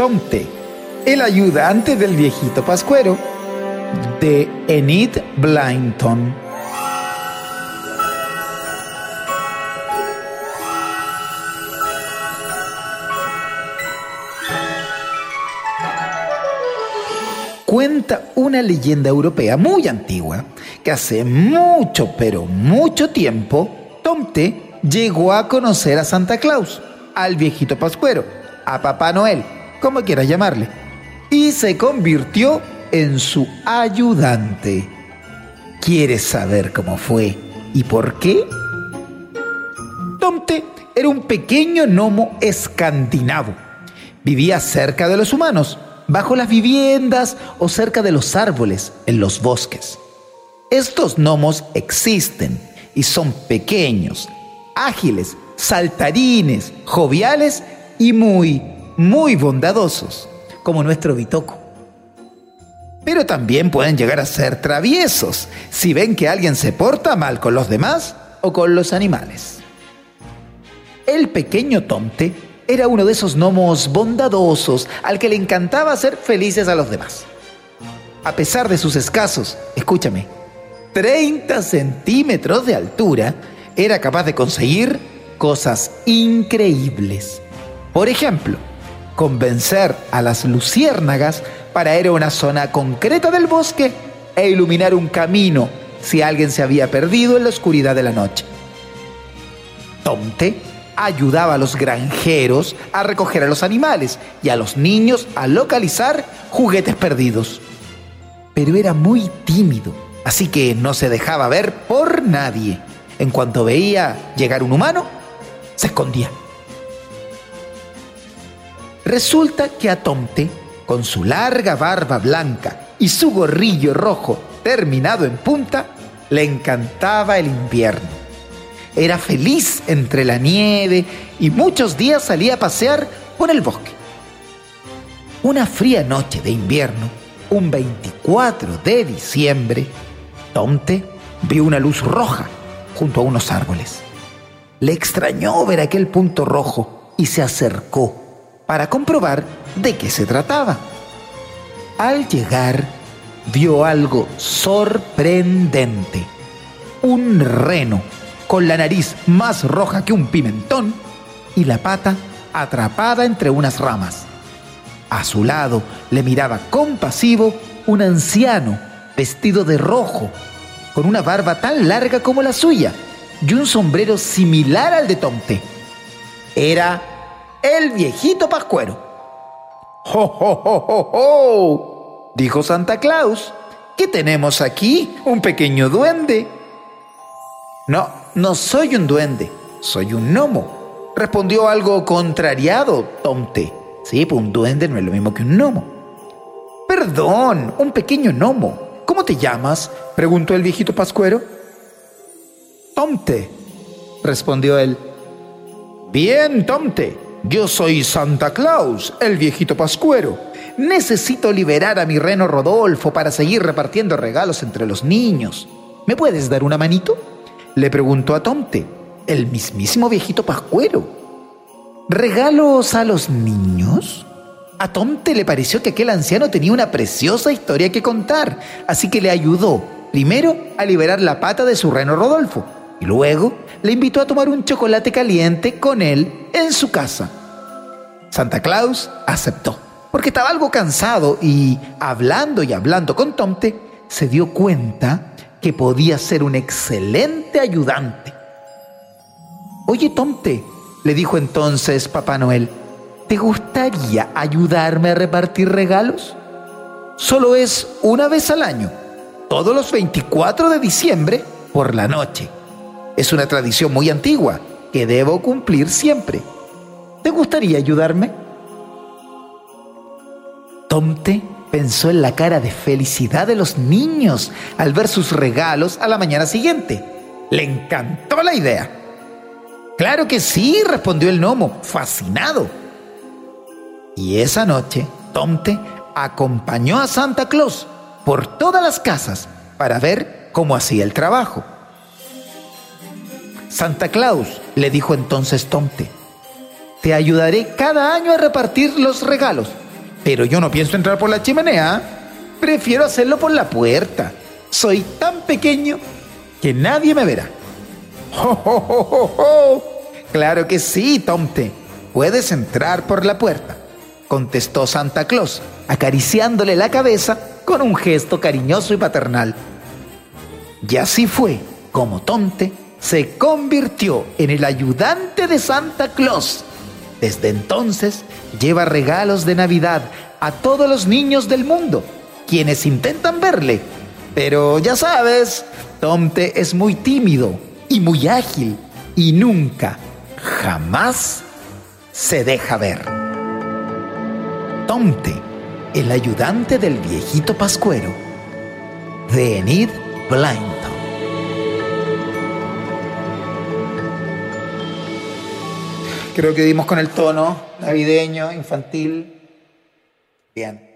Tomte, el ayudante del viejito pascuero, de Enid Blyton. Cuenta una leyenda europea muy antigua que hace mucho, pero mucho tiempo, Tomte llegó a conocer a Santa Claus, al viejito pascuero, a Papá Noel, como quieras llamarle, y se convirtió en su ayudante. ¿Quieres saber cómo fue y por qué? Tomte era un pequeño gnomo escandinavo. Vivía cerca de los humanos bajo las viviendas o cerca de los árboles en los bosques. Estos gnomos existen y son pequeños, ágiles, saltarines, joviales y muy, muy bondadosos, como nuestro Bitoco. Pero también pueden llegar a ser traviesos si ven que alguien se porta mal con los demás o con los animales. El pequeño Tomte era uno de esos gnomos bondadosos al que le encantaba hacer felices a los demás. A pesar de sus escasos, escúchame, 30 centímetros de altura, era capaz de conseguir cosas increíbles. Por ejemplo, convencer a las luciérnagas para ir a una zona concreta del bosque e iluminar un camino si alguien se había perdido en la oscuridad de la noche. Tomte ayudaba a los granjeros a recoger a los animales y a los niños a localizar juguetes perdidos. Pero era muy tímido, así que no se dejaba ver por nadie. En cuanto veía llegar un humano, se escondía. Resulta que a Tomte, con su larga barba blanca y su gorrillo rojo terminado en punta, le encantaba el invierno era feliz entre la nieve y muchos días salía a pasear por el bosque. Una fría noche de invierno, un 24 de diciembre, Tomte vio una luz roja junto a unos árboles. Le extrañó ver aquel punto rojo y se acercó para comprobar de qué se trataba. Al llegar, vio algo sorprendente. Un reno con la nariz más roja que un pimentón y la pata atrapada entre unas ramas. A su lado le miraba compasivo un anciano vestido de rojo, con una barba tan larga como la suya y un sombrero similar al de Tomte. Era el viejito Pascuero. ¡Jo, jo, jo, jo, jo! Dijo Santa Claus. ¿Qué tenemos aquí? Un pequeño duende. No, no soy un duende, soy un gnomo. Respondió algo contrariado, Tomte. Sí, pues un duende no es lo mismo que un gnomo. Perdón, un pequeño gnomo. ¿Cómo te llamas? preguntó el viejito pascuero. Tomte, respondió él. Bien, Tomte, yo soy Santa Claus, el viejito pascuero. Necesito liberar a mi reno Rodolfo para seguir repartiendo regalos entre los niños. ¿Me puedes dar una manito? le preguntó a Tomte, el mismísimo viejito pascuero. ¿Regalos a los niños? A Tomte le pareció que aquel anciano tenía una preciosa historia que contar, así que le ayudó, primero, a liberar la pata de su reno Rodolfo, y luego le invitó a tomar un chocolate caliente con él en su casa. Santa Claus aceptó, porque estaba algo cansado y, hablando y hablando con Tomte, se dio cuenta que podía ser un excelente ayudante. Oye, Tomte, le dijo entonces Papá Noel, ¿te gustaría ayudarme a repartir regalos? Solo es una vez al año, todos los 24 de diciembre por la noche. Es una tradición muy antigua que debo cumplir siempre. ¿Te gustaría ayudarme? Tomte pensó en la cara de felicidad de los niños al ver sus regalos a la mañana siguiente. Le encantó la idea. Claro que sí, respondió el gnomo, fascinado. Y esa noche, Tomte acompañó a Santa Claus por todas las casas para ver cómo hacía el trabajo. Santa Claus, le dijo entonces Tomte, te ayudaré cada año a repartir los regalos Pero yo no pienso entrar por la chimenea. Prefiero hacerlo por la puerta. Soy tan pequeño que nadie me verá. ¡Oh, Claro que sí, Tomte. Puedes entrar por la puerta, contestó Santa Claus, acariciándole la cabeza con un gesto cariñoso y paternal. Y así fue como Tomte se convirtió en el ayudante de Santa Claus. Desde entonces lleva regalos de Navidad a todos los niños del mundo, quienes intentan verle. Pero ya sabes, Tomte es muy tímido y muy ágil y nunca, jamás se deja ver. Tomte, el ayudante del viejito pascuero, de Enid Blyton. Creo que dimos con el tono navideño, infantil. Bien.